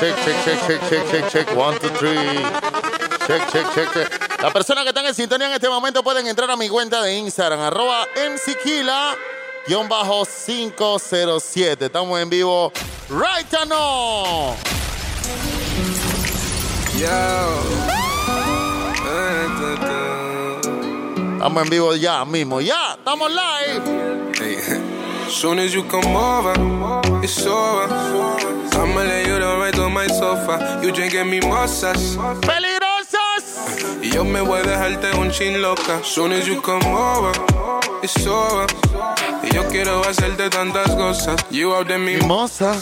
check, check, check, check, check, check, check. One, two, three. Check, check, check, check. Las personas que están en sintonía en este momento pueden entrar a mi cuenta de Instagram, arroba mckila, guion bajo 507. Estamos en vivo right now. Estamos en vivo ya mismo, ya, estamos live. Hey. Soon as you come over, it's over. I'ma on my sofa. You drinking mimosas. ¡Peligrosas! Y yo me voy a dejarte un chin loca. Soon as you come over, it's over. Y yo quiero hacerte tantas cosas. You out de mi Mimosa,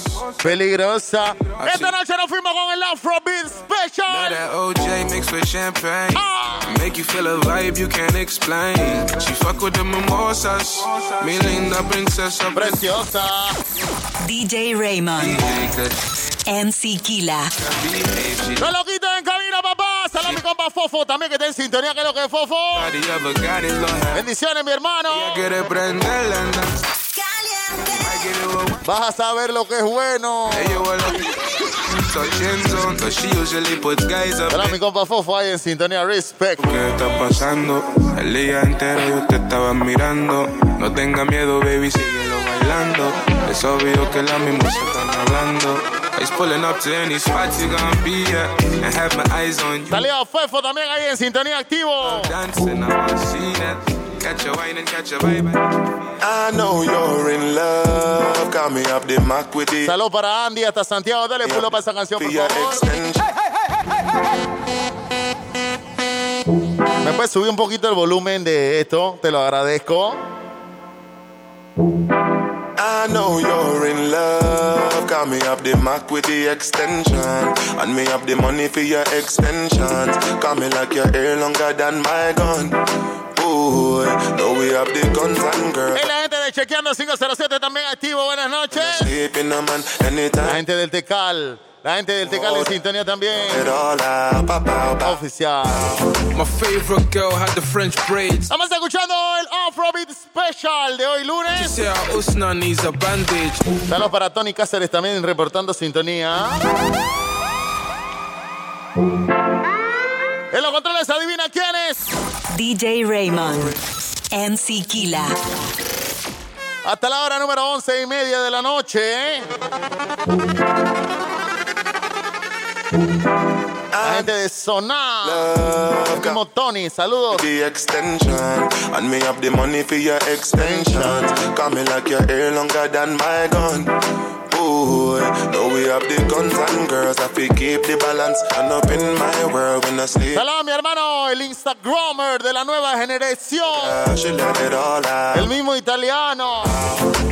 peligrosa. Esta noche nos fuimos con el Afrobeat Special. Now that OJ mixed with champagne. Ah. Make you feel a vibe you can't explain. She fuck with the mimosas. Mi linda princesa. Preciosa. DJ Raymond, MC Kila. No lo quiten en cabina, papá. Saludos a mi compa Fofo también que está en sintonía. ¿Qué es lo que es Fofo? Bendiciones, mi hermano. Vas a saber lo que es bueno. Ella huele touching zone, but she usually puts guys up. Saludos a mi compa Fofo ahí en sintonía. Respect. ¿Qué está pasando? El día entero yo te estaba mirando. No tenga miedo, baby, síguelo bailando. Es obvio que la misma se están hablando. Ice pulling up to any spot you gonna be at. And have my eyes on you. Saludos a Fofo también ahí en sintonía activo. Dancing, I wanna see that. Catch a wine and catch a vibe. I know you're in love. Got me up the Mac with the Saludos para Andy hasta Santiago. Dale pulo para esa canción, por favor. ¿Me puedes subir un poquito el volumen de esto? Te lo agradezco. I know you're in love. Got me up the Mac with the extension. And me up the money for your extensions. Got me like your hair longer than my gun. Ooh, know we have the guns and girls. Y la gente de Chequeando 507 también activo. Buenas noches. Sleeping man La gente del Tecal. La gente del Tecal en sintonía también. Oficial. My favorite girl had the French braids. Estamos escuchando el Afrobeat Special de hoy lunes. Bandage. Saludos para Tony Cáceres también reportando sintonía. En los controles adivina quién es. DJ Raymond, MC Kila. Hasta la hora número once y media de la noche. La gente de Sonar. Love, Como Tony, saludos. the extension. And me have the money for your extensions. Got me like your hair longer than my gun. Ooh, know we have the guns and girls. I feel keep the balance. And up in my world when I sleep. Saludos a mi hermano, el Instagrammer de la nueva generación. El mismo italiano.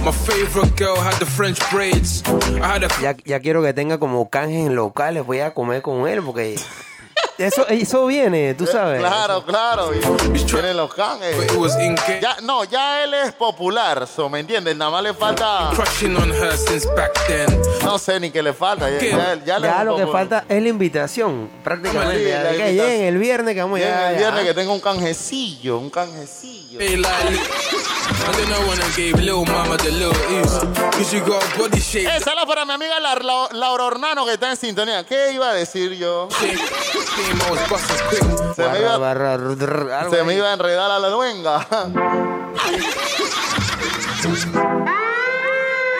My favorite girl had the French braids. I had a Ya, ya quiero que tenga como canjes en locales. Voy a comer con él porque eso, eso viene, tú sabes. Claro, claro. Y tiene los canjes. it was in game. Ya, no, ya él es popular, so, ¿me entiendes? Nada más le falta. Crushing on her since back then. No sé ni qué le falta. Ya, ya, lo que falta es la invitación, prácticamente. Sí, la que invitación. el viernes que vamos Llega ya. el ya. viernes que tenga un canjecillo, un canjecillo. I don't know when I gave Lil Mama the little ease. Cause you got a body shape. Para mi amiga La- La- Laura Ornano que está en sintonía. ¿Qué iba a decir yo? Se iba, barra, me iba a enredar a la luenga.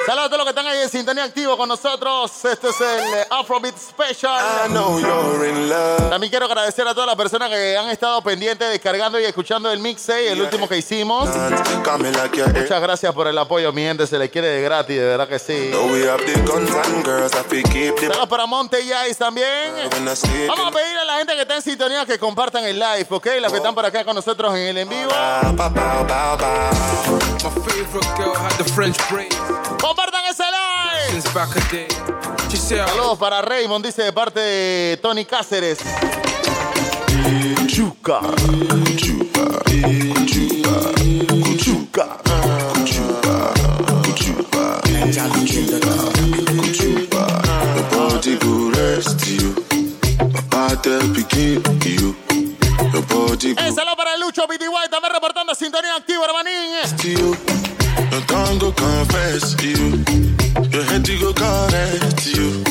Saludos a todos los que están ahí en sintonía activo con nosotros. Este es el eh, Afrobeat I Special. know you're in love. También quiero agradecer a todas las personas que han estado pendientes, descargando y escuchando el mixtape, el último que hicimos. Muchas gracias por el apoyo, mi gente. Se les quiere de gratis, de verdad que sí. Know. I Saludos para Monte y Ice también. I. Vamos a pedir a la gente que está en sintonía que compartan el live, ¿ok? Los que están por acá con nosotros en el en vivo compartan ese like. Saludos para Raymond, dice de parte de Tony Cáceres. Chuca. Eh, para el Lucho BDY, también reportando sintonía activa, hermanín. Eh. You. No tongue go confess to you. Your head go correct you.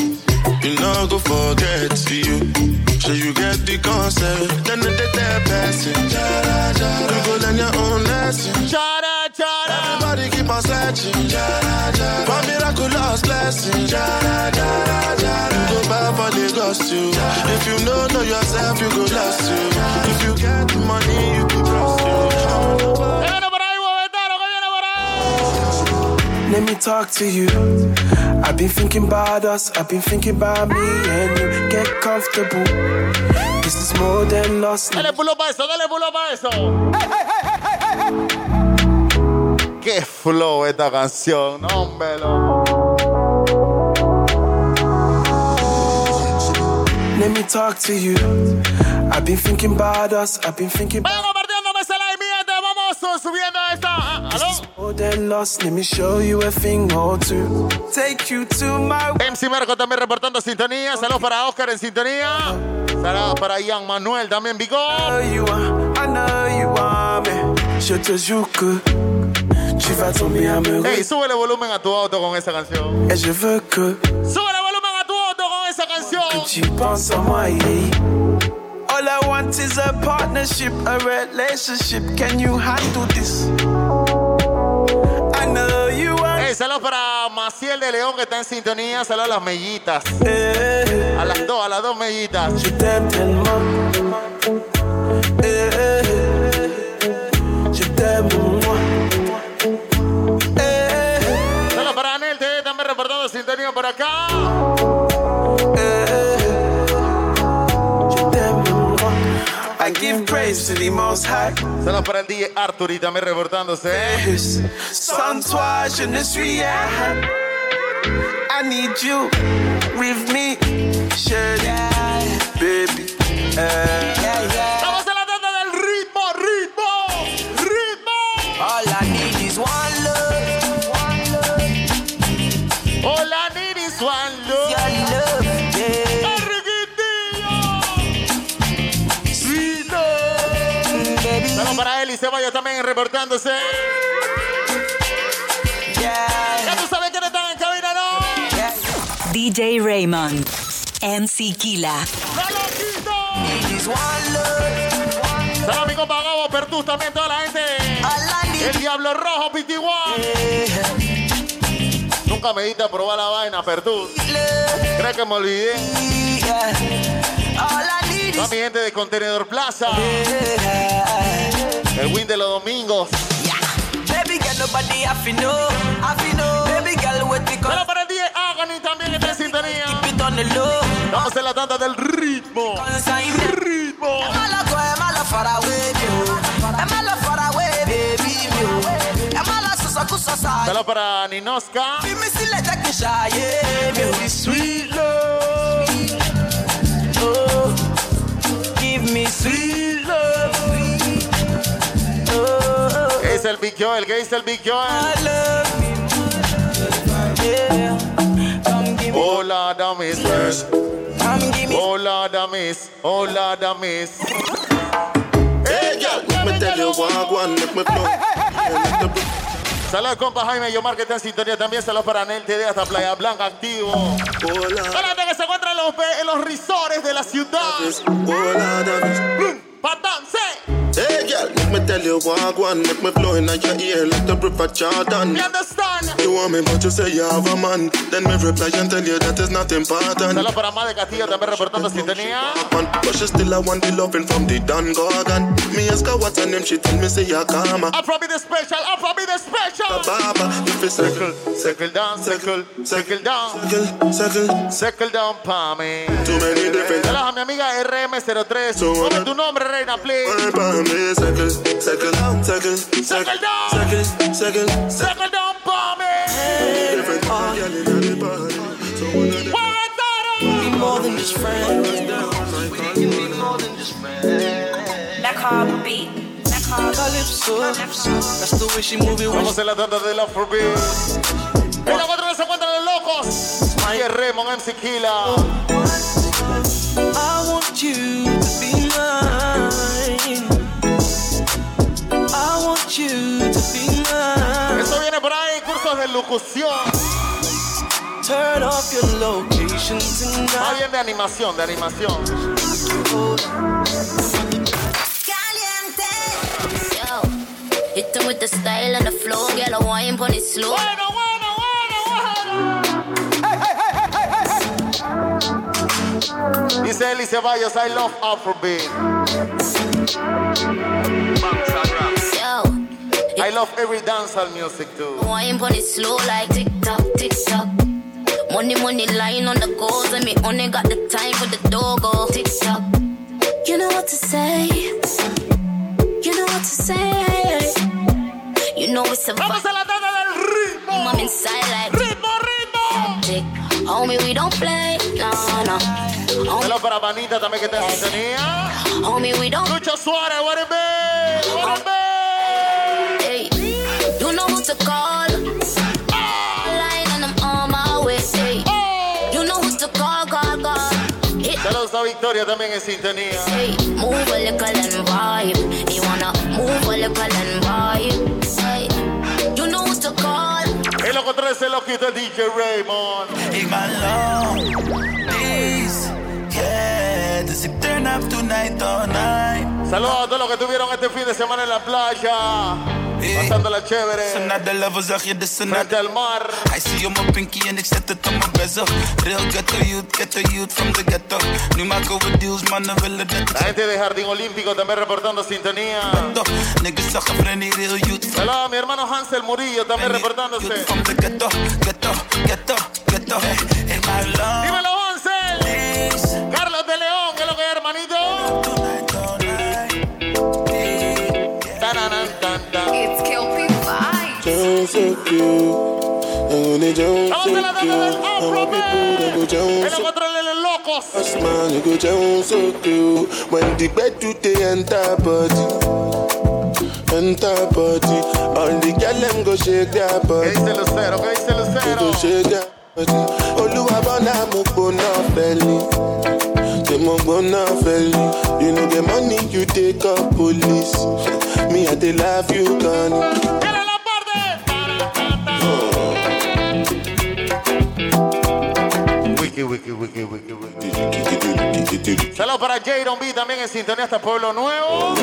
You know not go forget you. So you get the concept. Then the day passing. You go learn your own lesson. Chara, chara. Everybody keep on searching. For miraculous blessing. You go back for the ghost you. If you know know yourself, you go lost talk to you. I've been thinking about us, I've been thinking about me and you. Get comfortable. This is more than lost. Dale pulo para eso, dale pulo para eso. Qué flow esta canción, no, hombre. lo- Let me talk to you. I've been thinking about us, I've been thinking about. Vayan compartiendo mesa la y miente, vamos su- subiendo esta. ¿Aló? More lost. Let me show you a thing or two. Take you to my MC Marco también reportando sintonía. Saludos para Oscar en sintonía. Saludos para Ian Manuel también, Vigo. know you are, I know you want me. Je te jure tu vas tomber amoureux. Hey, súbele volumen a tu auto con esa canción. Et je veux que Súbele volumen a tu auto con esa canción. tu penses à moi. yeah. All I want is a partnership, a relationship. Can you handle this? Hey, saludos para Maciel de León que está en sintonía. Saludos a las mellitas. eh, A las dos, a las dos mellitas. Eh, eh, Saludos para Anel TV también reportando sintonía por acá. I give praise to the Most High. Saludos para el DJ Arthur y también reportándose. Sans ne suis rien. I need you with me, Shady, baby. Eh, Estamos en para también reportándose. yeah, Ya tú sabes quiénes están en cabina, ¿no? yeah. DJ Raymond. MC Kila. ¡La loquito! Need is one love, one love, Saludos a mi compa Gabo Pertus también, toda la gente. El Diablo Rojo, is Nunca me diste a probar la vaina, Pertus. ¿Crees que me olvidé? Toda mi gente de Contenedor Plaza. Yeah. El win de los domingos. Baby girl, nobody have to know, have to know. Baby girl, what we Saludos call para el DJ Agony también que está en sintonía. keep it on the low. Estamos en la tanda del ritmo. Consign me. Ritmo. Emma go, Emma la far el Big Joel, es el Big Joel. I love you, yeah. Come give me, Hola, damis. come give me. Hola, damis. Hola, damis. Hey, girl, let me tell you one, one, make me flow. Yeah, let the Saludos, compa Jaime Yomar, que está en sintonía también. Saludos para Nel TD hasta Playa Blanca, activo. Hola, gente que se encuentra en los, en los risores de la ciudad. hola, Davis. ¡Patance! Hey, girl, let me tell you one, one, make me flow in your ear like the river Jordan. You understand? Want me, but you say you have a man. Then me reply and tell you that is not important. Para Más de Castillo también reportando sintonía. But she still I want the loving from the Don Gorgon. Me ask her what's her name, she tell me say you karma. Afro be the special, Afro be the special. Baba, if it's circle, Circle down, circle, circle down, circle, circle. circle down pa' mí. Too many different. Mi amiga RM03. Ponme tu nombre, reina, please. Me, circle, circle, circle, circle, Circle down. circle, circle. Circle down pa' mí. More than just friends. That's the way she Vamos la tanda de. En la se encuentran los locos. MC Kila. I want you de locución. turn off your location Más tonight. bien de animación, de animación. Caliente. Yo, hit them with the style and the flow, girl. I wine pon it slow. Bueno, bueno, bueno, bueno. Dice Eli Ceballos, I love Afrobeat. Yo, I love every dancehall music too. wine pon it slow like tick tock, tick tock. Money, money lying on the goals, and me only got the time for the dogo. Oh, tick tock. You know what to say. You know what to say. You know it's a Vamos a la tanda del ritmo. I'm inside like Ritmo, ritmo. tick. Homie, we don't play. No, no. Homie, Hello para Vanita también que está en sintonía. homie, we don't Lucho Suárez, what it be? What it be? Victoria también en sintonía. hey, move a little and vibe. You wanna move a little and vibe. Hey, you know who to call. En los controles se lo quita el DJ Raymond. Hey, my love. Please. Yeah, does it turn up tonight all night? Saludos a todos los que tuvieron este fin de semana en la playa. Pasándola Zijn chévere. naar de level, zag je de Frente senat. al mar. Zie op mijn pinky en ik zet het op mijn bezel. Real ghetto youth, ghetto youth from the ghetto. Nu maken we deals, mannen willen dat La ik gente de Jardín Olímpico también reportando sintonía. Niggas friendly real youth. Saludos a mi hermano Hansel Murillo también reportándose. Youth from the ghetto, ghetto, ghetto, ghetto. Hey, hey, my love. Dímelo, They so a la tanda del they Afrobeat. En locos. man, you go so cute. When the bed do they enter body. Enter body. All the girl them go shake their ¿Qué body. dice Lucero? ¿Qué dice They Lucero? go shake their body. Oluwabona mo gbona fẹ́lí. Ṣé mo gbona fẹ́lí? You no get money, you take up police. Me, I dey love you, Connie. Wiki, wiki, wiki, wiki, wiki. Saludos para Jadon B también en sintonía hasta Pueblo Nuevo.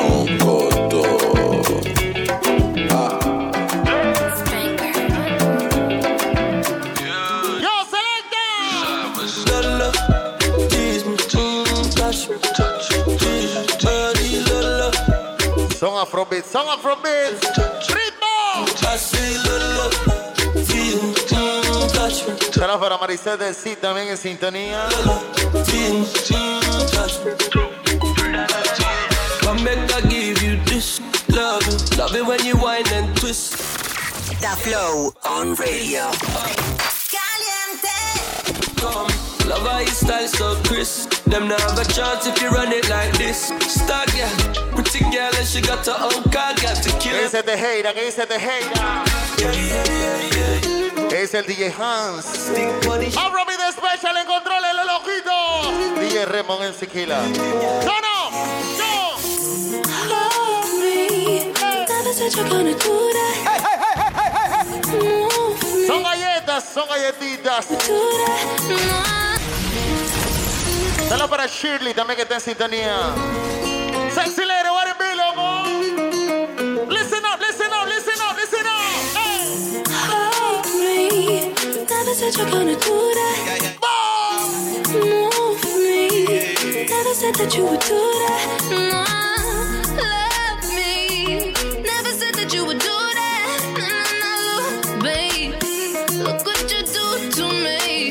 Yo, selecta. Lola, tease me, mm, para Maricel del C también en sintonía. tease me, touch me. Come back, I give you this love, it. when you whine and twist. The Flow on radio. Caliente. Come, love how you style so crisp. Them not have a chance if you run it like this. Star girl, pretty girl, and she got her own car, got to kill ¿Qué it. dice Tejera? ¿Qué dice Tejera? Yeah, yeah, yeah, yeah. ¿Qué dice el DJ Hans? Stick body, Afrobeat Special en control, el loquito. DJ Raymond en Siquila. ¡No, no! ¡No! Love me. Never said you're gonna do that. Move me. Son galletas, son galletitas. Saludos para Shirley también que está en sintonía. Never you're gonna do that. Boom. Move me. Never said that you would do that. No. Love me. Never said that you would do that. No, babe. Look what you do to me.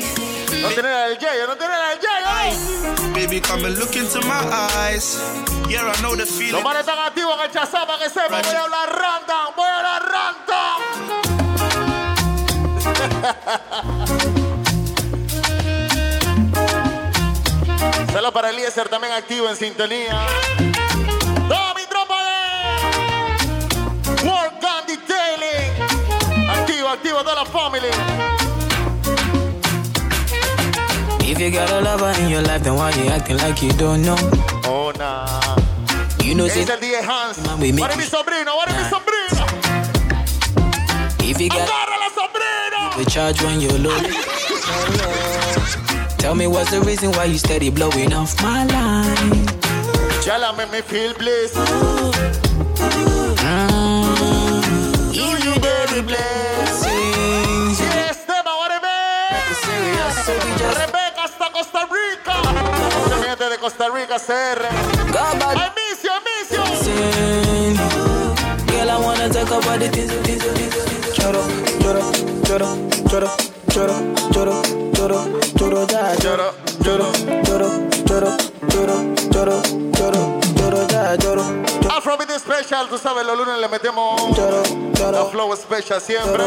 No tiene la del no tiene la del Yayo. ¿eh? Baby, come and look into my eyes. Yeah, I know the Los feeling. manes están activos en el chazapa que sepa. Voy a hablar random, voy a hablar random. Saludos para Eliezer también activo en sintonía. Toda mi tropa de Work Gun Detailing. Activo, activo toda la family. If you got a lover in your life, then why you acting like you don't know? Oh, nah. You know, ¿Qué say, el DJ Hans? Man, we make What es mi sobrino? What mi Nah. sobrino? if you got. The charge when you're Tell me what's the reason why you steady blowing off my line? Y'all make me feel blessed. Mm-hmm. Give you daily blessings. Yes, them, I wanna be. Serious, so we just Rebeca hasta Costa Rica. Mucha gente de Costa Rica, CR. I miss you, I miss you. Girl, I wanna talk about the things, things, things, things. Choro, choro, choro, choro, choro, choro, choro, choro, ya, choro, choro, choro, choro, choro, choro, choro, choro, ya, choro, Afrobeat Special, tú sabes, los lunes le metemos choro, la choro. Flow Special siempre.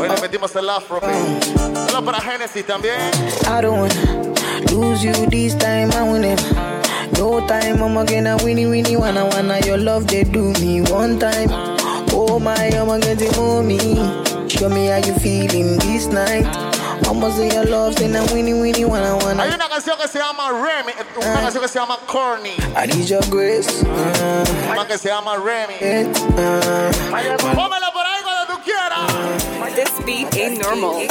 Hoy le metimos el Afrobeat. Solo para Genesis también. I don't wanna lose you this time, I win it. No time, I'm gonna winnie winnie wanna wanna your love they do me one time. Oh my, I'm gonna to me. Show me how you feeling this night. I'ma say your love, say now winnie winnie wanna wanna. Hay una canción que se llama Remy, una canción que se llama Corny, I need your grace. Uh, una que se llama Remy. it, uh, Pómela por ahí cuando tú quieras. This beat ain't normal.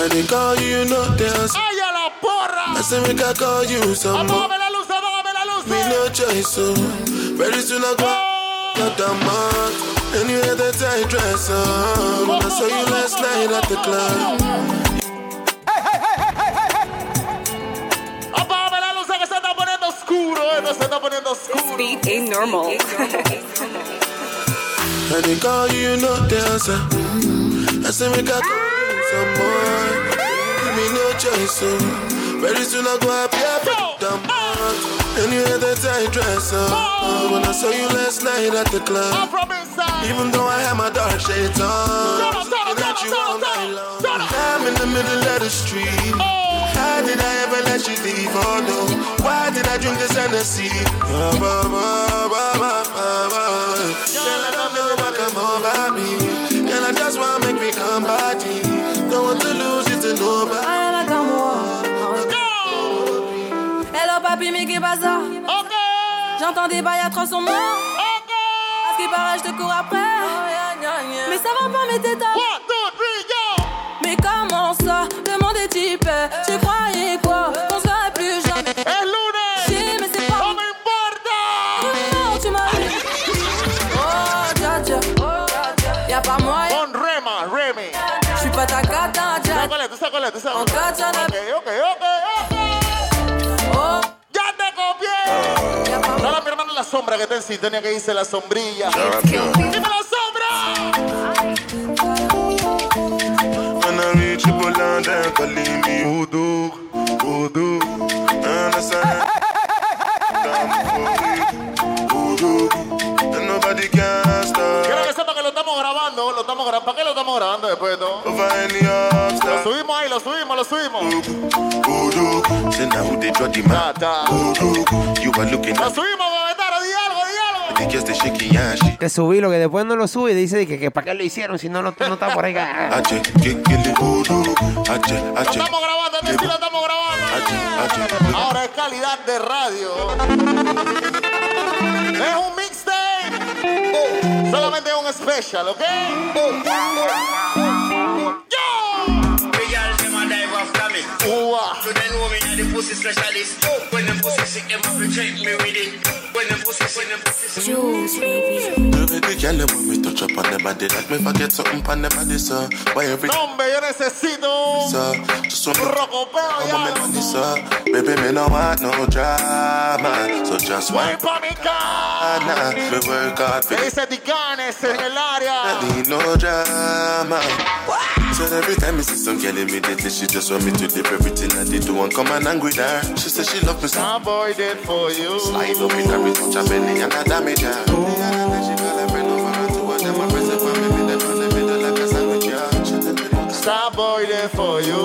And they call you, you know dance. ¡Ay, a la porra! I say make I call you some more. Apágame la luz, apágame la luz. Me no choice, so very soon I go out the month. And you had that tight dress on. When I saw you last night at the club. Apágame la luz que se está poniendo oscuro, eh, esto se está poniendo This beat ain't normal. And they call you, you know dancer. I say make I call you some more. Me no choice, so very soon I go up here for the month. And you had that tight dress on. When I saw you last night at the club. Afrobeat side. Even though I had my dark shades on, up, up, looking at you up, all night long. I'm in the middle of the street. Oh. How did I ever let you leave? Oh no, why did I drink this Hennessy? Ba, ba, ba, ba, ba, ba, ba. Girl, I don't know what come over me. J'entends des bails à 300 morts. Ok. À qui paraît, je te cours après. Oh, mais ça va pas, mais t'es Mais comment ça? Demande des Tu croyais quoi? On plus jamais. Mais c'est pas. Oh, tu m'as vu. oh, dja, Y'a pas pas ta sombra que está en que dice la sombrilla. ¡Dime la sombra! Voodoo, voodoo. Understand? Voodoo. And nobody can Quiero stop que sepa que lo estamos grabando, lo estamos grabando. ¿Para qué lo estamos grabando después de todo? Lo subimos ahí, lo subimos, lo subimos. Voodoo. Say now who they draw the map. Ta, ta. Voodoo. You are looking Lo subimos, que subí lo que después no lo sube y dice que, que para qué lo hicieron si no, lo, no está por ahí. estamos grabando, lo estamos grabando. Este Ahora es calidad de radio. Es un mixtape. Solamente es un special, ¿ok? Today pussy specialist. Ua. Juice, baby. Baby girl, when me touch up on them body, like me forget something on them body, sir. Why every hombre, yo necesito sir, just want me rocopeo I'm on me money, sir. Baby, me no want no drama, so just wait. pa' mi casa. Nah, me work hard for Me dice Ticanes en el área. need no drama. So every time I see some girl immediately, she just want me to leave everything I did do and come and angry with her. She said she love me so. Some boy did for you. Slide up in her, it touch her belly and I damage her. Then she call her friend over and two of them are pressing for me, me them on the middle like a sandwich. yeah. She tell me that boy did for you.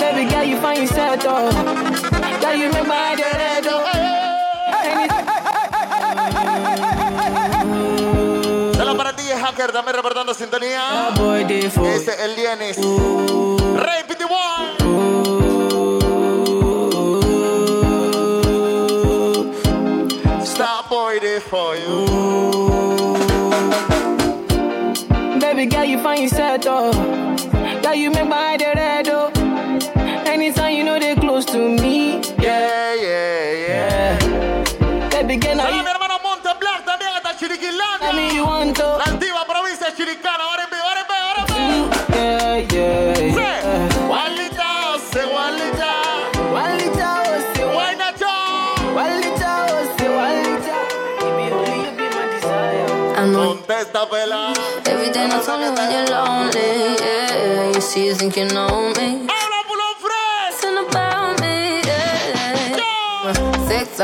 Baby girl, you find yourself though Dame reportando sintonía. Es el Pity One. Stop boy there for you. Baby girl, you find yourself though. Girl, you make my provincia chiricana. Ahora en vivo, ahora en vivo, ahora en vivo. Yeah, yeah, Sí. yeah. Walita, se walita. Walita, say Guayna chao. Walita, say Walita. Baby, only you be my desire. I know Contesta, pela. every day not only when you're lonely. Yeah, you see, you think you know me.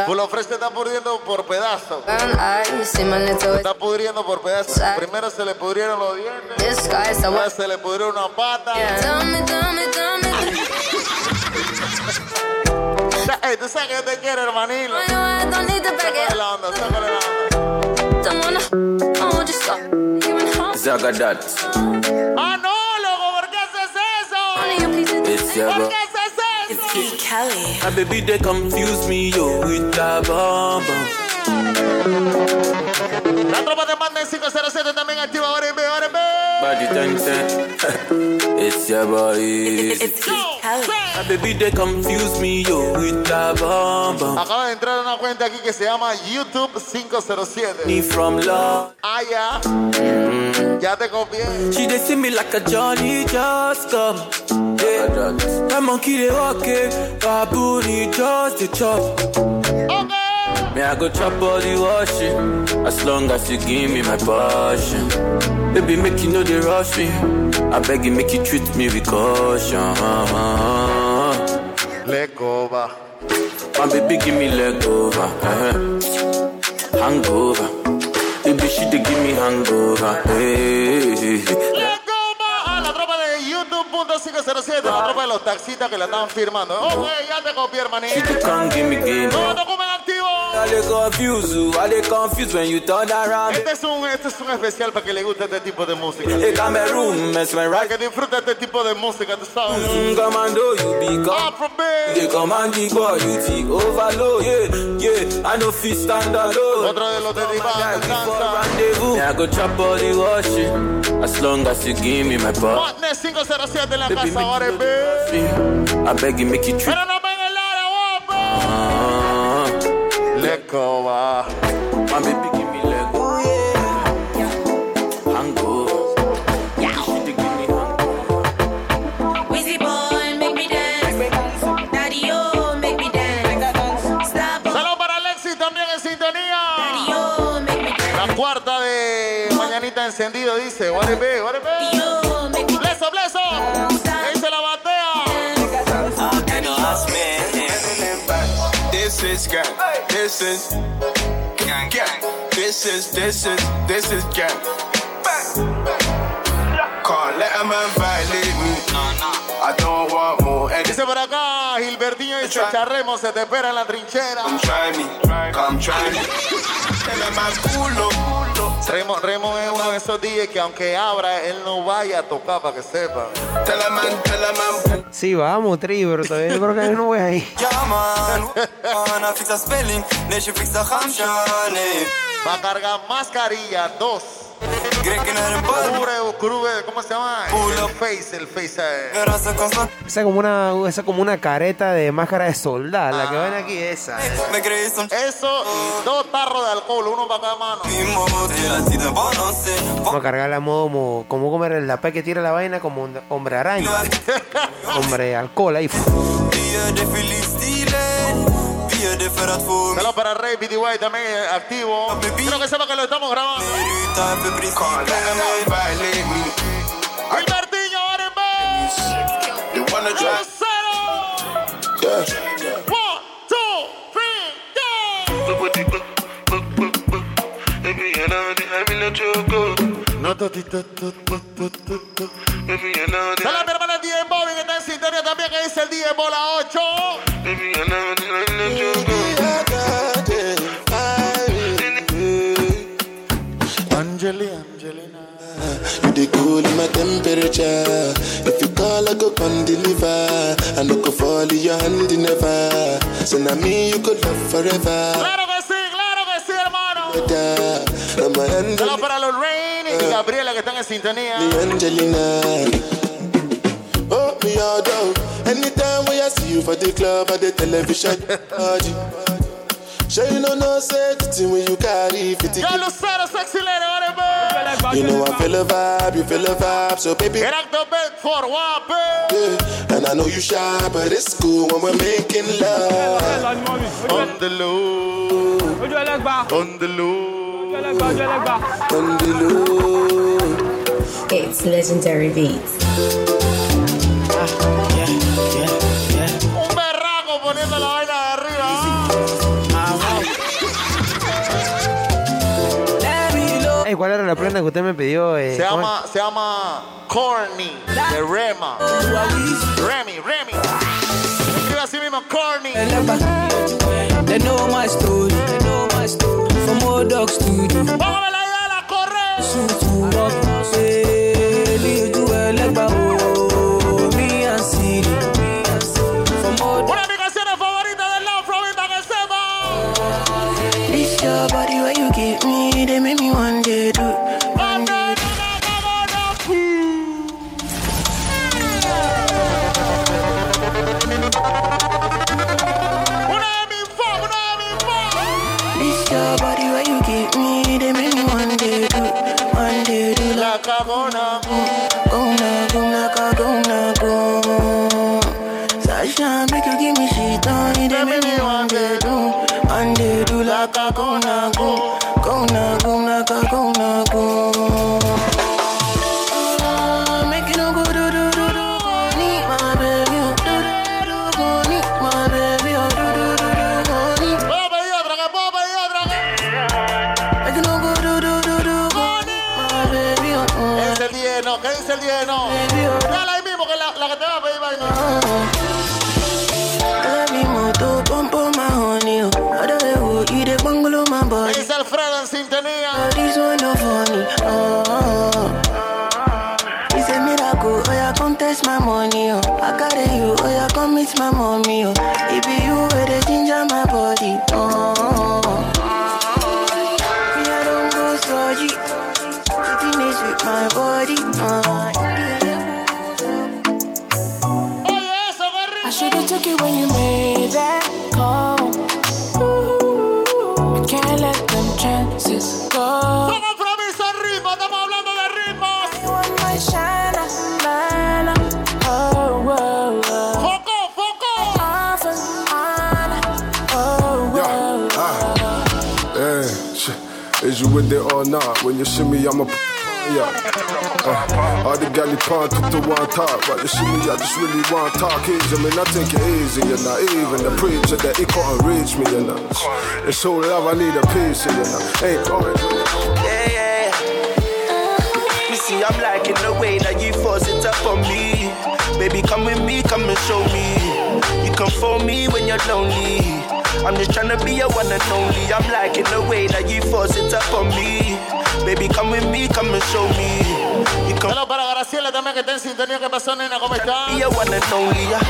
Yeah. Thick thought. Pulo Fresh te está pudriendo por pedazos. Brown eyes, see my Se little está pudriendo por pedazos. Primero se le pudrieron los dientes. disguise. I Después was. se le pudrió una pata. Tell me, tell me, tell me. Ey, tú sabes que yo te quiero, hermanilo. Why you I don't need to back Sácale it. la onda, sácale la onda. Don't wanna hold you stop. You in home. Zagadat. Ah, no, loco, ¿por qué haces eso? Only you please. It's your ¿Por bro. qué eso? Kid Kelly. My baby, they confuse me, yo, with that bomb bomb. La tropa te manda en 507 también activa ahora en B, ahora en B. Body ten ten. It's your boy. It's Kid Kelly. My baby, they confuse me, yo, with that bomb bomb. Acaba de entrar a una cuenta aquí que se llama YouTube 507. Me from love. Ah, ya. Ya te copié. She they see me like a Johnny just come. My monkey they walk it, baboon he just the chop. Me I go chop all the washing, as long as you give me my passion. Baby make you know they rush me. I beg you make you treat me with caution. Leg over, My baby give me leg over, uh-huh. hangover. Baby she dey give me hangover. Hey, hey, hey. YouTube.507. La tropa de los taxistas que la están firmando. Ok, ya te copié, hermanito. dey come give me game. No, no comen activo. I dey confuse you, I dey confused when you turn around. Este es un, este es un especial para que le guste este tipo de música. Hey Cameroon, mess my Para right. que disfrute este tipo de música, tú sabes. Mm, commando, you become. Afrobeat. They command the boy, you take overload. Yeah, yeah, I know fit stand alone. Otro de los de Diván, danza. Rendezvous. Yeah, I go chop all the washing. As long as you give me my butt. Hotness 507 en la Baby, casa, make ahora you en know B. the rush me. I beg you, make you treat. Pero no ven el área, guapo. Ah, Le coba. my baby, give me leg. Hangover. She dey give me hangover. Wizzy boy, make me dance. Daddy, oh, make me dance. Stop, Saludos para Alexis también en sintonía. daddy, oh, make me dance. La cuarta de Mañanita Encendido dice, what it be, what it be. Oh, Bleso, bleso. ¿Qué dice la batea? This is gang. This is gang. Gang. This is this is this is gang. Can't let a man violate me. I don't want more. And Dice por acá, Gilbertinho dice, charremos, se te espera en la trinchera. come try me. Come try me. Cool up. Remo, Remo es uno de esos DJs que aunque abra, él no vaya a tocar para que sepa. Tell a man, tell a man. Sí, vamos, Tri, pero todavía yo creo que no voy ahí. Va a cargar mascarilla, dos. ¿Cómo se llama? Pull El face, el face. eh. Esa es como una, esa es como una careta de máscara de soldado. La que ven aquí, esa. Me crees om Eso y dos tarros de alcohol, uno para cada mano. Vamos a cargarla a modo como, como comer la pe que tira la vaina como un hombre araña. Hombre alcohol ahí. Saludos para Rey BTY también eh, activo. Quiero que sepa que lo estamos grabando. Ruta even Can't let a man principe violate me. Gilbertinho, ahora en B. They wanna try. Cero. Yeah. One, two, three, go. No, to, to, to. Saludos a mi hermana DJ Bobby que está en sintonía también, que dice el DJ Bola 8. Angeli, Angelina. You the cool in my temperature. If you call, I go come deliver. I no go fall in your hand never. So now me you could love forever. Claro que sí, claro que sí, hermano. Uh, I'm a hand Saludos para los Rain y Gabriela que están en sintonía. Me Angelina. Oh, me all down. Anytime when I see you for the club or the television, party. Sure you know no safety when you carry 50 Yo, Lucero, sexy lady, whatever. You know I feel a vibe, you feel a vibe, so baby. Get out the bed for Wape. Yeah. And I know you shy, but it's cool when we're making love. On the low. On the low. It's legendary beats. Un berraco poniendo la vaina de arriba. ¿cuál era la prenda que usted me pidió? eh? Se ¿cómo llama, se llama Corny de Rema. Remy, Remy. Escribe así mismo, Corny. From old dog studio. Póngame la corre. Sutu rock. Say, lead to Elegba. Me and Siri. Una de mis canciones favoritas del Love From que sepa. This your body where you give me, they make me one day do. Do. La cagona. Go na go na ka go na go. Sasha make you give me shit on it, they make me one day do. One day do like a go na go. Go na go na ka go na go. With it or not? When you see me, I'm a yeah. Uh, all the galley pond took the one talk, but you see me, I just really want talk easy. I mean, I take it easy, you know. Even the preacher that he couldn't reach me, you know. It's so love, I need a piece, you know. Ain't always. Yeah, yeah. You see, I'm liking the way that you force it up on me. Baby, come with me, come and show me. You come for me when you're lonely. I'm just trying to be your one and only. I'm liking the way that you force it up on me. Baby, come with me, come and show me. You come Saludos para Graciela también que está en sintonía. ¿Qué pasó, nena? ¿Cómo está? be your one and only. Yeah.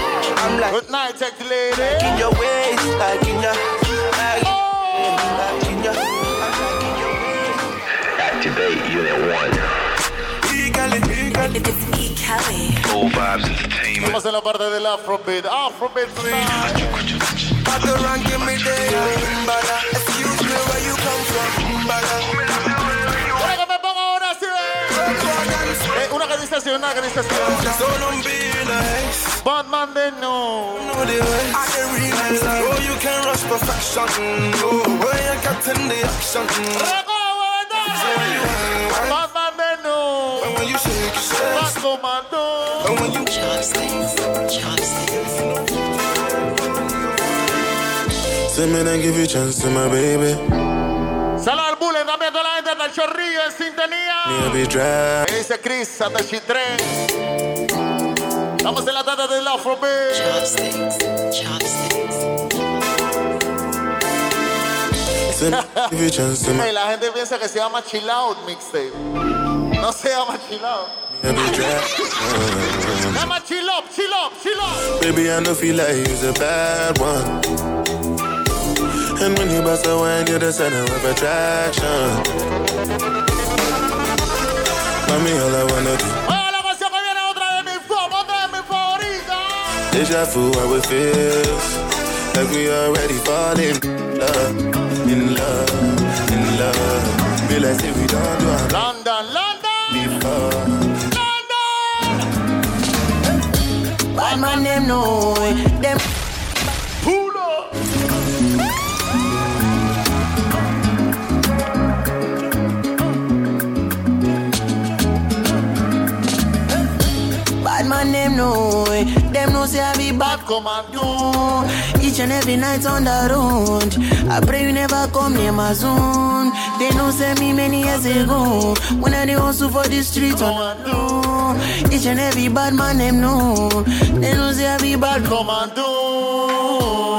I'm like Good night, sexy lady. in your ways, like in your, like, like in your, like in your ways. Activate Unit 1. E. Kelly. Full Vibes Entertainment. Estamos en la parte del Afrobeat. Afrobeat, please. Other rank give me there, Mbala. Excuse me, where you come from, Mbala. Quiero que me ponga ahora sí. eh. Una que una que dice así. So don't be nice. Batman de no. Know the way. I can realize. Oh, you can rush perfection. Oh, when you in the action. Batman de no. And when you shake, shake. Más comando. And when you Say me then give you chance to my baby. Saludos al bullying también toda la gente del chorrillo en sintonía. Me a be dry. ¿Qué dice Chris hasta Chitré? Estamos en la tarde del Afrobeat. Me give you chance to my Hey, la gente piensa que se llama Chill Out Mixtape. No se llama Chill Out. me a be dry. Se llama Chill Up, Chill Up, Chill Up. Baby, I know feel like you's a bad one. And when you bust a wine, you're the center of attraction. Mami, all I wanna do. Oiga la canción que viene otra de mis fa- otra de mis. Deja vu how it feels. Like we already falling in love, in love, in love. Feel like if we don't do it London, London. before. Bad man, them know it. Them know. Them know say I be back, come bad commando. Each and every night on the road. I pray you never come near my zone. They know say me many years ago. When I dey hustle for the street on the road. Each and every bad man, them know. They know say I be bad commando.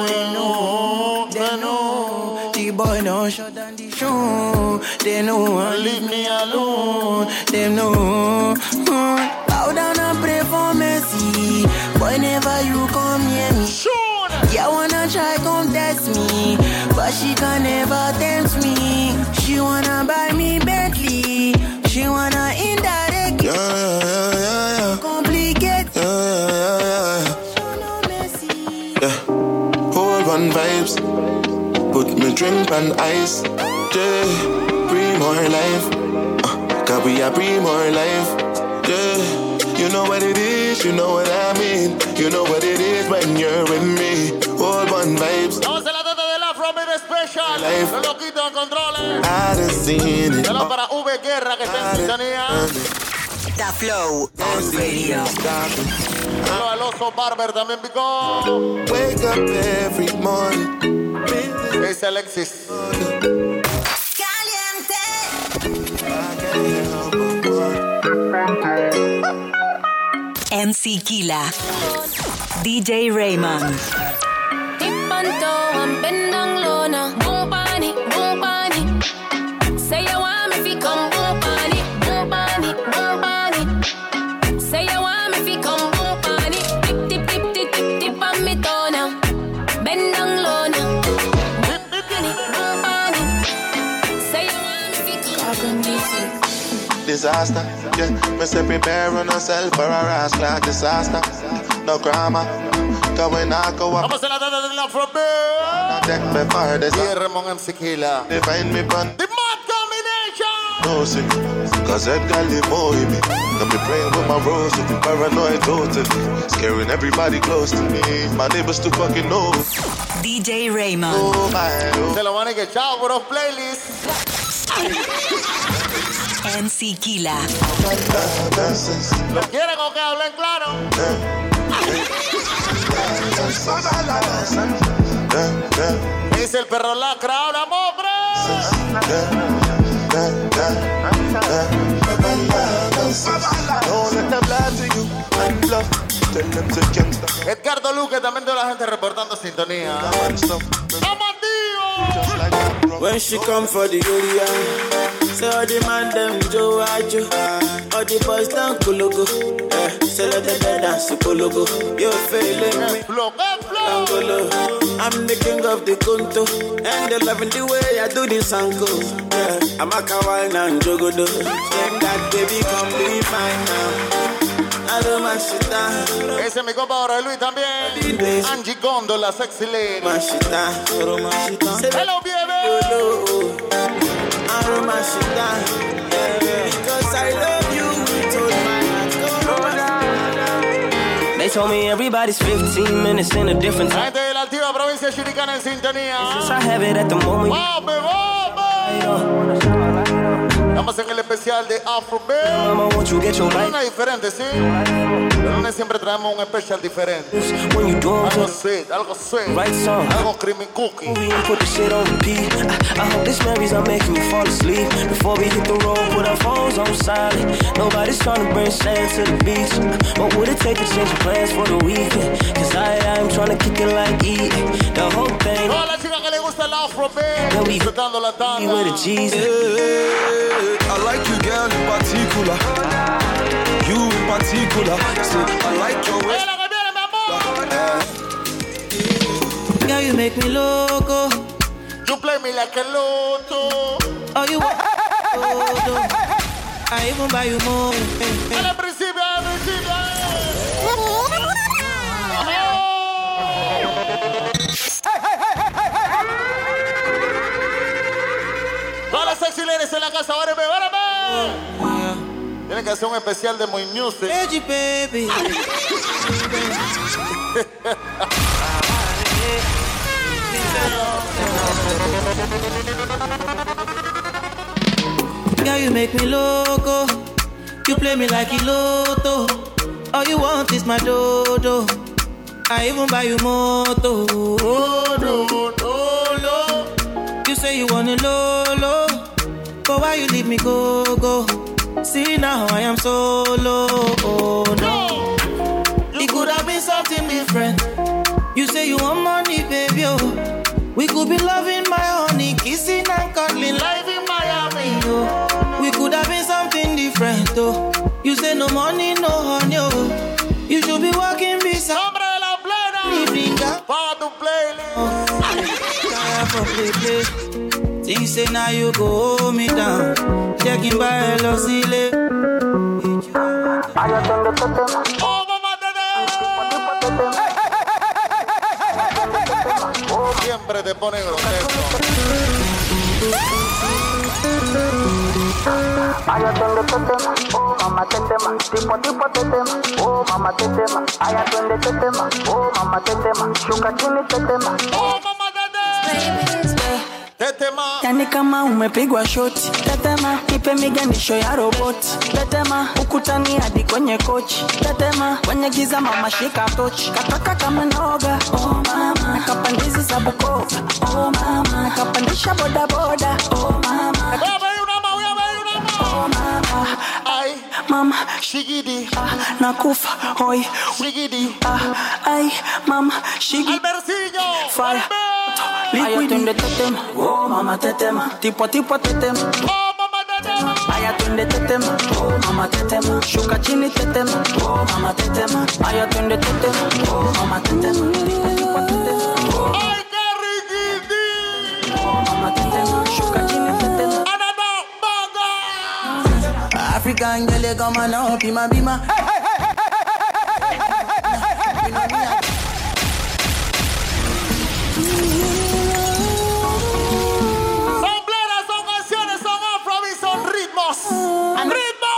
They know, they know. The boy don't shut down the show. They know leave me alone. They know. Bow down and pray for mercy. Boy, never you come near me. Yeah, wanna try come test me, but she can never tempt me. She wanna buy me Bentley. She wanna indirect. Yeah, yeah, yeah, yeah. Complicate. Yeah, yeah, yeah. Yeah. Hold on vibes. Put me drink on ice. Yeah. Breathe more life. Uh, Cause we are breathe more life. Yeah. You know what it is, you know what I mean. You know what it is when you're with me. Hold on vibes. Special. Life. Los loquitos en controles. I done seen it. Saludos para V Guerra que está en sintonía. The Flow on radio. Saludos al oso Barber también picó. Wake up every morning. Es Alexis. MC Kila. DJ Raymond. Tipanto, I'm bend down low pani, boom pani. Say you want me fi come boom pani, boom pani, boom pani. Say you want me fi come boom pani. Tip tip tip tip tip tip on me toe. Bend down low now. Boom pani, boom pani. Say you want me fi come. disaster. Yeah, me say prepare on yourself for a rash like disaster. No grammar, cause when I go up, Vamos a la teta del Afro Mid. I deck before this. Y Ramón MC Kila. They find me pun. The Mad Combination. No see, cause that gal they more me. Got me praying with my rose, with paranoid totally. Scaring everybody close to me. My neighbors too fucking know. DJ Raymond. Oh my, oh. Se lo van a que chao, bro, playlist. Kila. ¿Lo quieren o que hablen claro? Dice el perro lacra, ahora mogre. Don't let them lie to you. I'm love. Tell them to gangsta. Edgardo Luque también de la gente reportando sintonía. When she come for the area, say all the man them Joe Ajo, all the boys down Kulugu, eh, say let the dead dance to Kulugu. You feeling me? Angolo. I'm the king of the Kunto, and they loving the way I do this uncle. Yeah, I'm a kawaii and jogodo. Then that baby come be mine now. I love my shit down. Ese es mi compa ahora Luis también. Angie Gondo, la sexy lady. Hello, baby. Because told me everybody's 15 minutes in a different La time. gente de la altiva provincia chiricana en sintonía. Since I have it at the moment. ¡Vamos, vamos! Estamos en el especial de Afro Mama, won't you get your life? Una diferente, ¿sí? El lunes siempre traemos un especial diferente. When you doing Algo sweet, algo sweet. Right song. Algo creamy cookie. put the shit on repeat. I, uh, I hope uh, this memories are making you fall asleep. Before we hit the road, put our phones on silent. Nobody's trying to bring sand to the beach. Uh, what would it take to change your plans for the weekend? Cause I, I'm trying to kick it like E. The whole thing. Toda la chica que le gusta el Afro Beat. Disfrutando la E with a tanda. Jesus. I like you, girl, in particular. You in particular. Say, I like your waist. Girl, you make me loco. You play me like a loto. Oh, you want I even buy you more. Al principio, al principio. Todas las sexy ladies en la casa. Tienen que hacer un especial de Music. Edgy baby. Girl, you make me loco. You play me like Iloto. All you want is my dodo. I even buy you moto. Oh, no, no, no. You say you want a lolo. But why you leave me go, go? See now I am solo. Oh, no. It could have been something different. You say you want money, baby. Oh. We could be loving my honey, kissing and cuddling, live in Miami. Oh. We could have been something different. Oh. You say no money, no honey. Oh. You should be walking beside. Hombre la plena. Evening. Para tu playlist. Oh. Think say now you go hold me down. Checking by Los Ile. Oh, mamá, Siempre te pone grotesco. Ay, atiende este tema, oh mamá te tema, tipo tipo te tema, oh mamá te tema, ay atiende este tema, oh mamá te tema, shuka chini te tema, oh mamá Tetema. Yani kama umepigwa shoti tetema, ipe miganisho ya roboti. Tetema, ukutani hadi kwenye kochi. Tetema, kwenye giza mama shika tochi, kataka kama noga oh mama, nakapandizi za oh mama, nakapandisha bodaboda oh ay mama shigidi, ah, nakufa hoi shigidi, ah, ay mama shigidi, Albercillo, fire. Aya twende tetema, oh mama tetema, tipo tipo tetema, oh mama tetema, aya twende tetema, oh mama tetema, shuka chini tetema, oh mama tetema, aya twende tetema, oh mama tetema, tipo tipo tetema, oh ay qué rigidi, oh mama tetema, African girl, come bima bima. Son afrobeats, son ritmos. ¡Ritmo!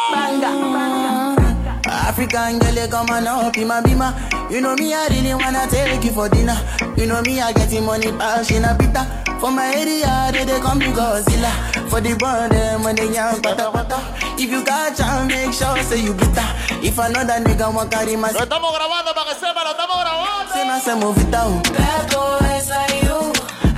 African girl, come on now, bima bima. You know me, I really wanna take you for dinner. You know me, I getting money, bash in a pita. For my area, they, they come to Godzilla. For the burn them when they young, pata pata. If you got chance, make sure say you glitter. If another nigga want carry my Lo estamos grabando para que sepa, lo estamos grabando. say, na say move it down. Bad boys like you,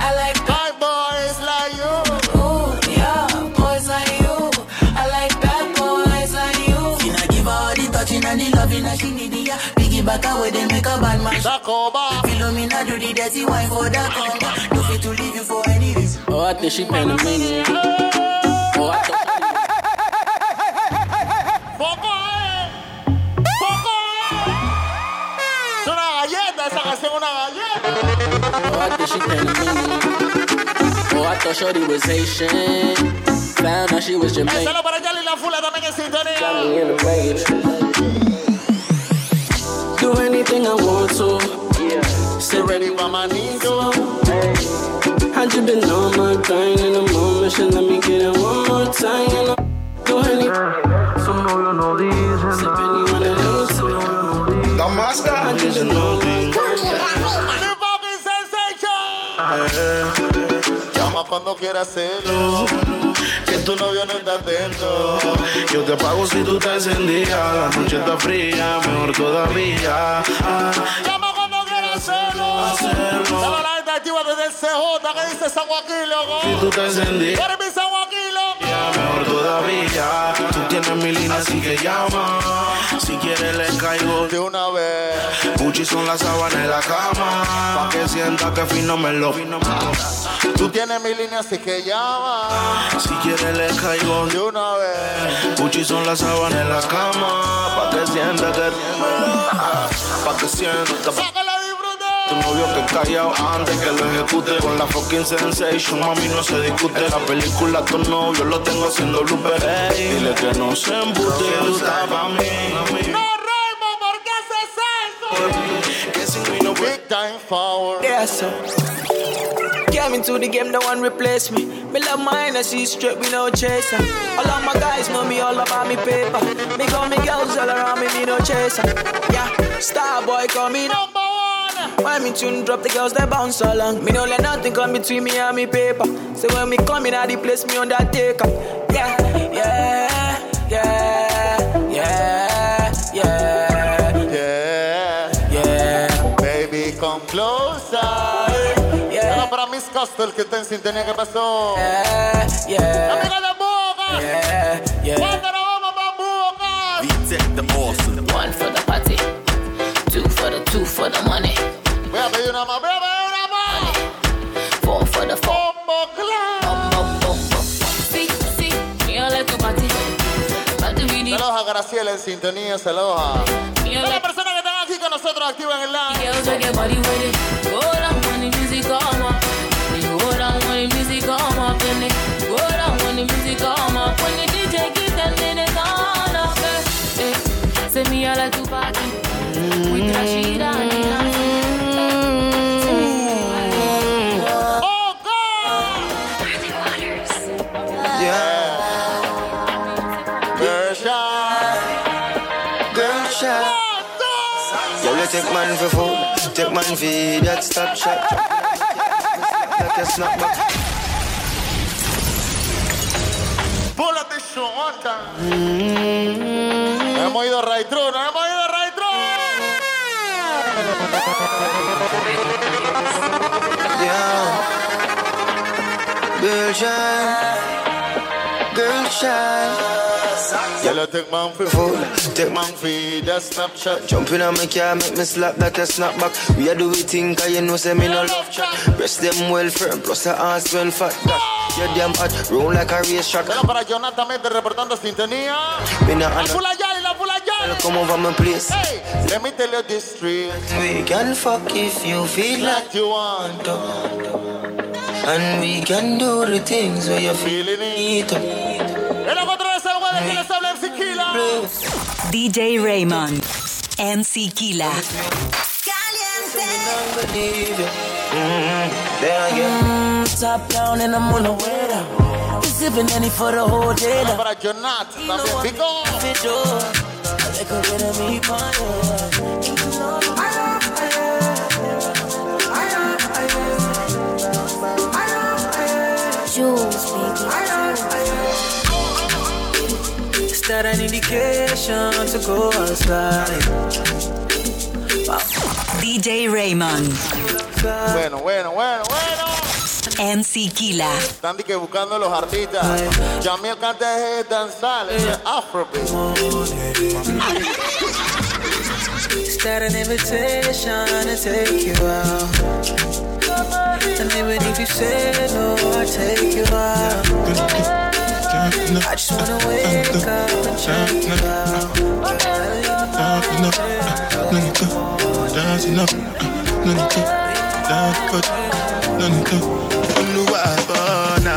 I like Bad boys like you. Ooh, yeah, boys like you, I like bad boys like you. She not give her all the touching and the loving and she need it, yeah. Piggy back away, they make a bad man. Tacoba. Philomena do the dirty wine for that cover. No fit to leave you for any reason. Oh, I think she Panamanian. Oh, I galleta. I think she Panamanian. Oh, I thought Shorty was Haitian. Found out she was Jamaican. Solo para Charlie La Fula también en sintonía. Got me in the rage. Do anything I want to. Sit ready by my niño. Had you been on my grind in the moment? Should let me get it one more time. You know, do anything. So no, you know these. Sip any one of those. Damascus. I just know me. The Llama cuando quieras hacerlo. Que tu novio no está atento. Yo te pago si tú te encendías. La noche está fría, mejor todavía. Ah, Llama cuando quieras hacerlo. Dale a la gente activa desde el CJ que dice San Joaquín, loco. si tú te encendías. Todavía, tú tienes mi línea, así que llama. Si quieres, le caigo de una vez. Gucci son las sábanas en la cama. Pa' que sienta que fino me lo. Tú tienes mi línea, así que llama. Si quieres, le caigo de una vez. Gucci son las sábanas en la cama. Pa' que sienta que. Pa' que sienta. Tu novio que callado antes que lo ejecute Con la fucking sensation, mami no se discute La película tu novio lo tengo haciendo blooper Ey, Dile que no se embute, tú estás pa' mí No, Raymond, ¿por qué haces eso? Que sin mí no Big time forward. Yeah, so. Came into the game, no one replace me. Me love mine, I see straight, we no chaser. All of my guys know me all about me paper. Me call me girls all around me, me no chaser. Yeah, star boy call me number one. When me tune drop, the girls they bounce along. Me no let nothing come between me and me paper. So when me come in, at the place me undertaker. Yeah, yeah, yeah, yeah, yeah, Yeah. yeah. Baby, come closer. Bueno, para Miss Costel que está en sintonía, ¿qué pasó? Yeah, yeah, Amiga de Boca. yeah, yeah. ¿Cuándo nos vamos para Boca? One for the party, two for the two for the money, Voy a pedir una más, voy a pedir four for the four. Bum, bum, bum, bum. Saludos a Graciela en sintonía, saludos a todas las personas que están aquí con nosotros activos en el live. girls like your body with it. Go the music come up. You go down when the music come up, and it go down when the music come up. When the DJ keep them in the turn up. Eh, eh. Say me like to party. The. Take man for food, take man for that stop shot. Like a snap. Pull up this show hemos ido right through, hemos ido Yeah. Girl, shine. Girl. Yellow take man for Food, take man feed that Snapchat. Jumping on my car, make me slap like a snapback. We are do we think, cause you know, say me no love chat. Breast them well firm, plus the ass well fat. That, you damn hot, roll like a race track. Bueno, para Jonathan Méndez reportando sintonía. Me not La Pula Yali, la Pula Yali. come over my place. Hey, let me tell you this truth. We can fuck if you feel Like you want to. And we can do the things where you feel Feeling it. it. En la contra de esa hueá, que les habla MC Kila. DJ Raymond. MC Kila. Believe you. Mm, then again. Top down and I'm on the way down. Sipping any for the whole day. Bueno, down. para Jonathan también. Pico. Is that an indication to go outside? DJ Raymond. Bueno, bueno, bueno, bueno. MC Kila. Están que buscando los artistas. Yamiel canta es danzar, es Afrobeat. Is that an invitation to take you out? And even if you say no, I'll take you out. I just wanna wake up and check you out. Dancing up, no need to, dance, enough, no need to dance but no need to. Olúwa bọ̀ náà.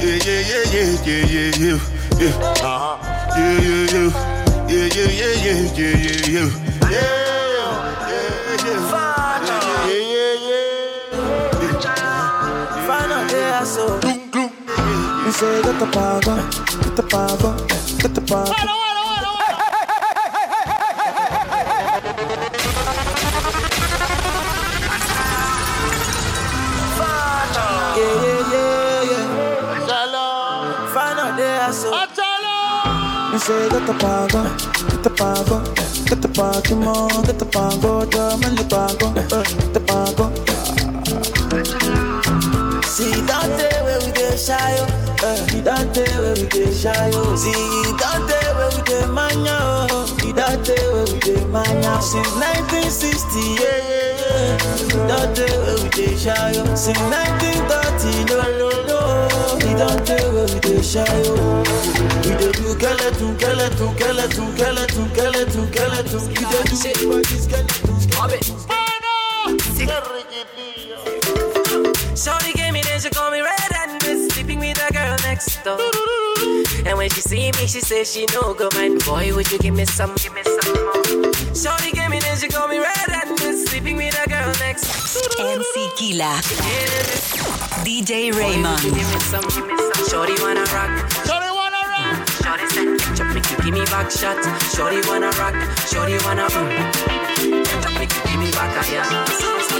Yeah, yeah, yeah, yeah, yeah, yeah, yeah, yeah. Ajá. Yeah, yeah, yeah. Yeah, yeah, yeah, yeah, yeah, yeah, yeah. Yeah, yeah, yeah, so. Me say get the pago, get the pago, get the pago. Bueno, bueno, bueno, bueno. Yeah, yeah, yeah, yeah. Shalom. Find out there, so. Shalom. Me say get the pago, get the pago, get the party more, get the pago, drum and the pago, uh, the pago. Shy, oh. See, don't where we get mania, oh. Don't tell where we get mania. Since 1960, yeah, yeah, yeah. Don't where we get shy, oh. Since 1930, no, no, no. Tell where we get shy, oh. We dey do skeleton, skeleton, skeleton, skeleton, skeleton, skeleton. skeleton. Dey do me body skeleton. Shorty gave me then she call me red and sleeping with a girl next door. And when she see me, she says she no go mind. Boy, would you give me some, give me some more? Shorty gave me then she call me red and sleeping with a girl next. MC Kila. DJ Raymond. Give me some, give me some. Shorty wanna rock. Shorty wanna rock. Shorty said, ketchup make you give me back shot. Shorty wanna rock. Shorty wanna ketchup make you give me back a yeah.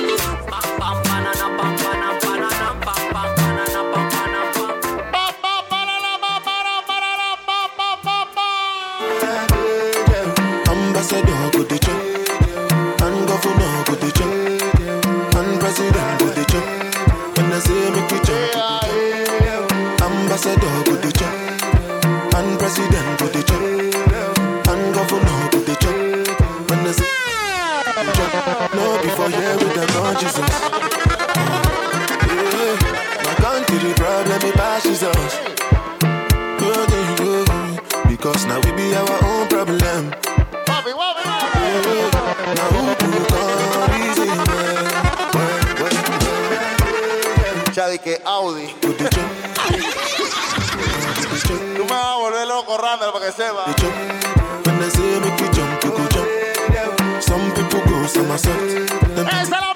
The chop, and chop, and chop. When say make you jump, ambassador chop, and president chop, and governor chop. When say jump, no before Jesus. Yeah, country problem it passes us. Because now we be our own problem. Wabi, wabi, Now who could come easy, Chadi que Audi. Tú me vas a volver loco, Randall, para que sepa. When I say make you jump, you go jump. Some people go somersault. Them Esa es la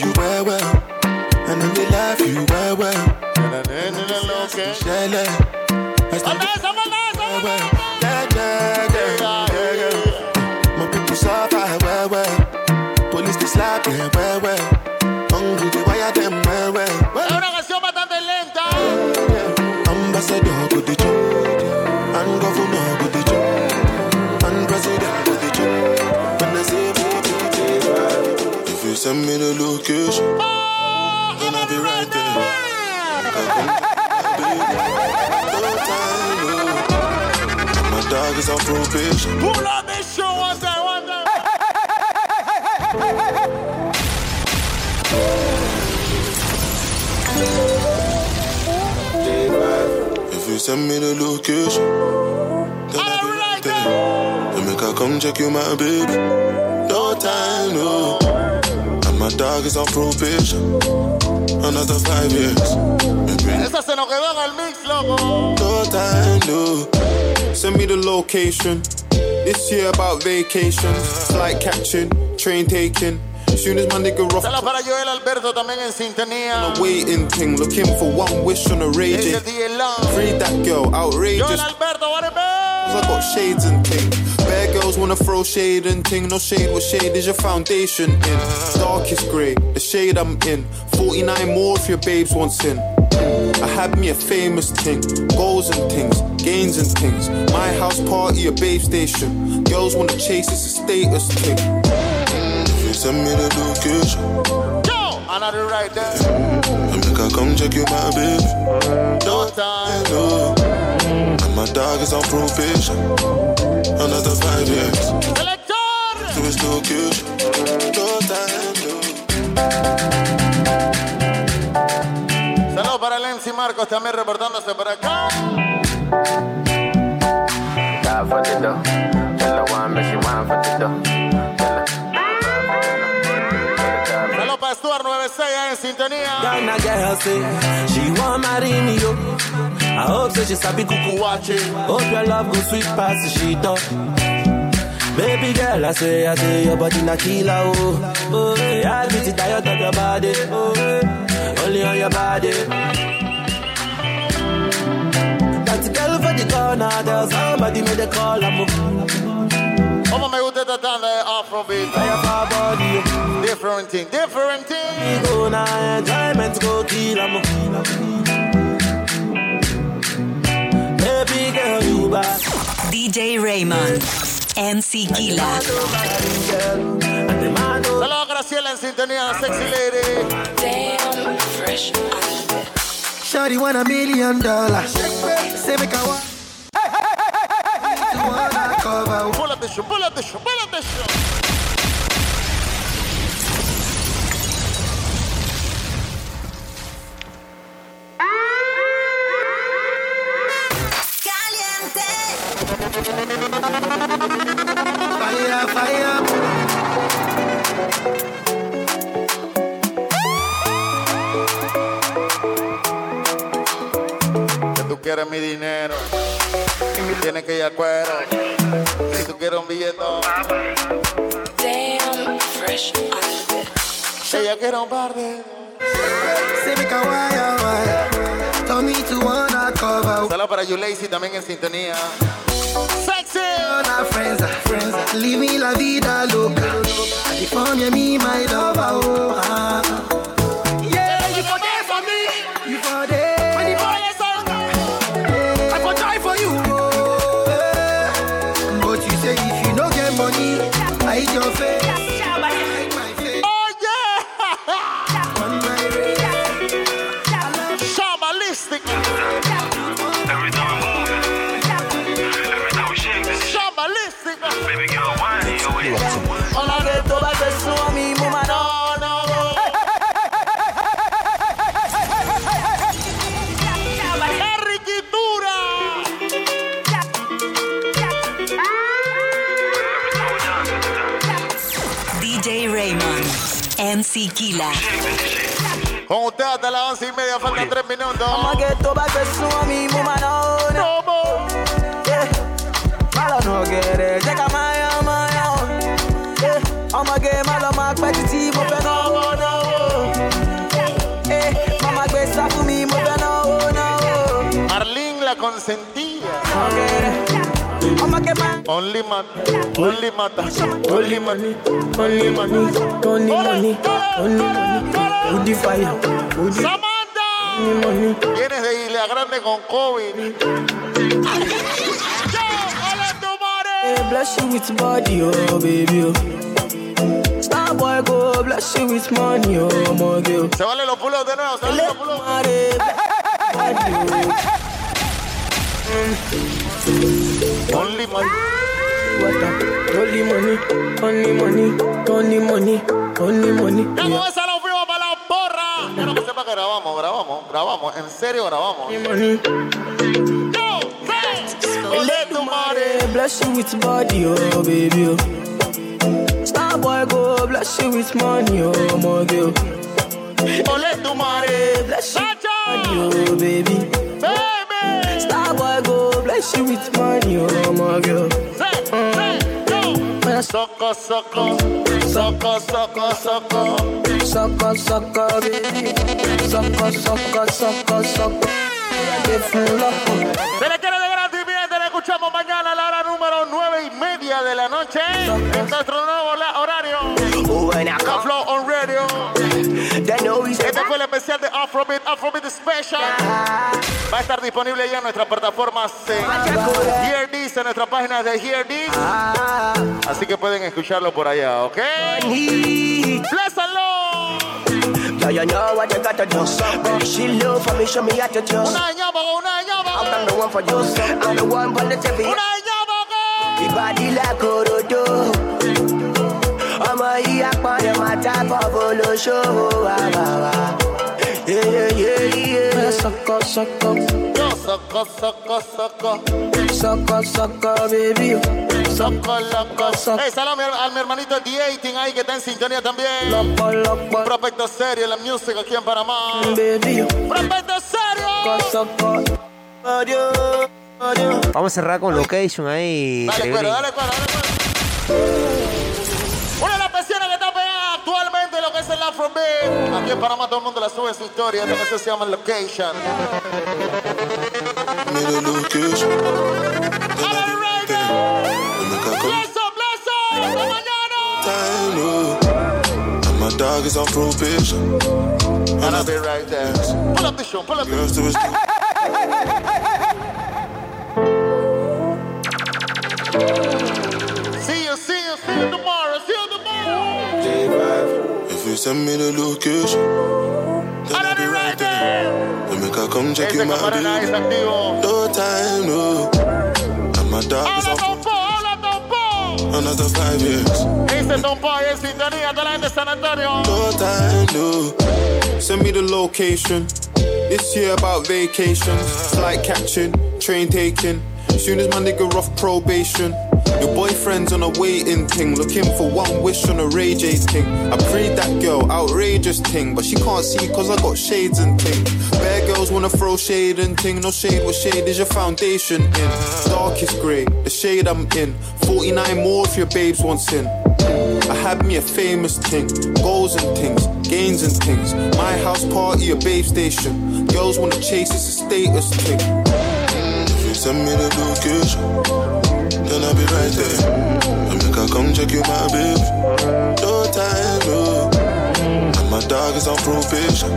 you well well? And they laugh you well. Well, My dog is on probation. Pull up this show one time, one time. If you send me the location, then I'll be right there. Then make I come check you, my baby. No time, no. And my dog is on probation. Another five years. Esa se nos quedó en el mix, loco. no time, no. Send me the location. This year about vacations, flight catching, train taking. Soon as my nigga rough Solo para Joel Alberto también en sintonía. a waiting thing, looking for one wish on a raging. Free that girl, outrageous. Joel Alberto, what? I got shades and ting. Bad girls wanna throw shade and ting. No shade, what shade is your foundation in? Darkest grey, the shade I'm in. 49 more if your babes wants in. I had me a famous ting, goals and things, gains and things. My house party, a babe station. Girls wanna chase, it's a status thing. If you send me the location, Yo, another right there. then make I come check you, my baby. No time. No. And my dog is on probation. Another five years. To his location. No time, no. Marcos también reportándose por acá. Die for the dough. Tell her one, but she want for the dough. Tell her. Saludos para Stuart 96 en sintonía. Ghana girl say she want marry me yo. I hope say she sabi kuku watch it. Hope your love go sweet past the sheet up. Baby girl, I say, I say your body na killer oh. Oh, yeah, I beat it tired of your body. Oh, only on your body. That girl for the corner, there's somebody made a call. I'm Como me gusta esta tanda de Afrobeat. Fire for body. Different thing, different thing. Go now, enjoyment go kill. I'm Baby girl, you bad. DJ Raymond. MC Kila. Saludos a Graciela en sintonía, sexy lady. Damn, fresh. Shawty want a million dollars. Say make a wa- wanna cover. Pull up the show, pull up the show, pull up the show. Fire, fire. Quieres mi dinero. Tienes que ir a cuero. Si tú quieres un billetón. Damn, fresh Ella quiere un par de. Say make a wire, wire. Tell me to wanna cover. Saludos para You Lazy también en sintonía. Sexy. Friends, friends. Leave me la vida loca. Your me, my lover, Con usted hasta las once y media, faltan tres minutos. La consentida. Okay. Only mata, only mata, only money, Only money, only money, only money. Who the fire? Who the Samantha. only money? Vienes de Isla Grande con COVID. Yo, hola tu madre. Hey, eh, bless you with body, oh baby. Oh. Star boy go bless you with money, oh my girl. Oh. Se vale los pulos de nuevo, se vale los pulos. Only money. What up? Only money, only money, only money, only money. Ya con esa nos fuimos para la porra. Quiero que sepa que grabamos, grabamos, grabamos. En serio grabamos. money. Yo, hey. Ole tu madre. Hey, bless you with body, oh baby. Oh. Star boy go bless you with money, oh my girl. Ole tu madre. Bless you with money, oh baby. Baby. Star boy go bless you with money, oh my girl. Say, say, yo. Soco, soco. Soco, soco, soco. Sucker, sucker, baby. Sucker, sucker, sucker, sucker. De full up. Se le quiere de gratis, bien, te la escuchamos mañana a la hora número nueve y media de la noche. En nuestro nuevo la- horario. Oh, when I The come, Flow on Radio. they know we say Este fue el especial de Afrobeat, Afrobeat Special. Estar disponible ya en nuestras plataformas en Hear This, en nuestra página de This. Así que pueden escucharlo por allá, ¿ok? ¡Blésalo! Yeah, you know what you gotta do. Baby, she love for me, show me how to do. Una ñama, una ñama. I'm the one for you. I'm the one for the TV. Una ñama, The body like Orodo. ọmọ yìí apọ̀nrẹ̀ máa tábọ̀ bolóṣòwò àbàwà. Yeah, yeah, yeah. Sucker, sucker. Yo, soco, soco, soco. Sucker, sucker, baby. Soco, loco. Hey, saludos a mi- hermanito D18 ahí que está en sintonía también. Loco, loco. Prospecto serio, la music aquí en Panamá. Baby. Prospecto serio. Vamos a cerrar con location ahí. Dale, cuero, dale, cuero, dale, cuero. Actualmente lo que es el Afrobeat. Aquí en Panamá todo el mundo la sube su historia. Esta canción se llama Location. Made a location. Bless up, bless up. Hasta mañana. Time. And my dog is on probation. And I'll be right there. Pull up the show, pull up the Girls to his See you, see you, see you tomorrow. Send me the location, then I'll be right there. We make a come check you, my camarada es baby. activo. No time, no. And my dog is Hola, off Tompo, hola, Tompo. another five years. Este Tompo es sintonía de la gente de San Antonio. No time, no. Send me the location. This year about vacations, flight catching, train taking. Soon as my nigga off probation. Your boyfriend's on a waiting thing, looking for one wish on a Ray J thing. I prayed that girl, outrageous thing, but she can't see cause I got shades and ting. Bad girls wanna throw shade and ting, no shade, what shade is your foundation in? Darkest grey, the shade I'm in. 49 more if your babes wants in. I had me a famous thing, goals and things, gains and things. My house party, a babe station. Girls wanna chase, it's a status thing. Send me the location, then I'll be right there. I make her come check you, my baby. No time, no. And my dog is on probation.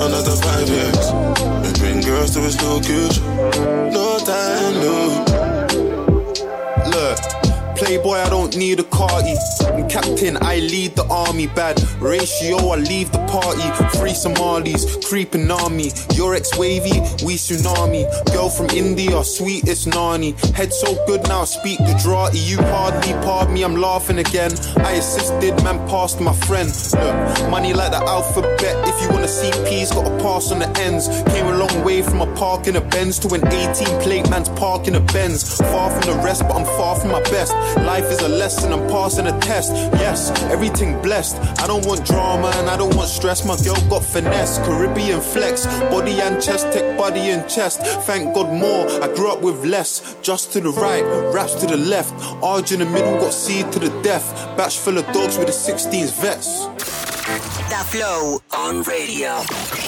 Another five years. We bring girls to his location. No time, no. Playboy, I don't need a Carti. I'm captain, I lead the army. Bad ratio, I leave the party. Free Somalis, creeping army. Your ex wavy, we tsunami. Girl from India, sweetest nani. Head so good now, speak Gujarati. You hardly pardon me, I'm laughing again. I assisted, man, passed my friend. Look, money like the alphabet. If you wanna see peace, gotta pass on the ends. Came a long way from a park in a Benz to an 18 plate man's park in a Benz. Far from the rest, but I'm far from my best. Life is a lesson, I'm passing a test. Yes, everything blessed. I don't want drama and I don't want stress. My girl got finesse, Caribbean flex, body and chest, tech body and chest. Thank God more. I grew up with less. Just to the right, raps to the left. Arj in the middle, got C to the death. Batch full of dogs with the 16s vets. The Flow on radio.